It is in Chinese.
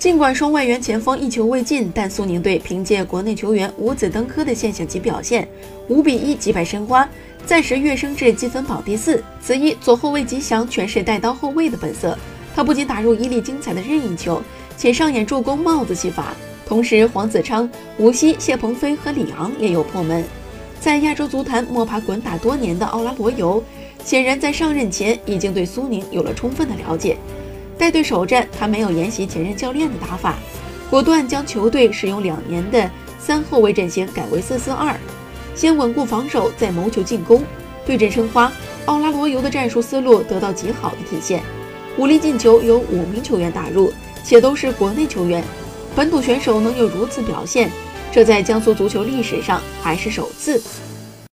尽管双外援前锋一球未进，但苏宁队凭借国内球员五子登科的现象级表现，五比一击败申花，暂时跃升至积分榜第四。此役左后卫吉祥诠释带刀后卫的本色，他不仅打入一粒精彩的任意球，且上演助攻帽子戏法。同时，黄子昌、吴曦、谢鹏飞和李昂也有破门。在亚洲足坛摸爬滚打多年的奥拉罗尤，显然在上任前已经对苏宁有了充分的了解。带队首战，他没有沿袭前任教练的打法，果断将球队使用两年的三后卫阵型改为四四二，先稳固防守，再谋求进攻。对阵申花，奥拉罗尤的战术思路得到极好的体现，五粒进球由五名球员打入，且都是国内球员，本土选手能有如此表现，这在江苏足球历史上还是首次。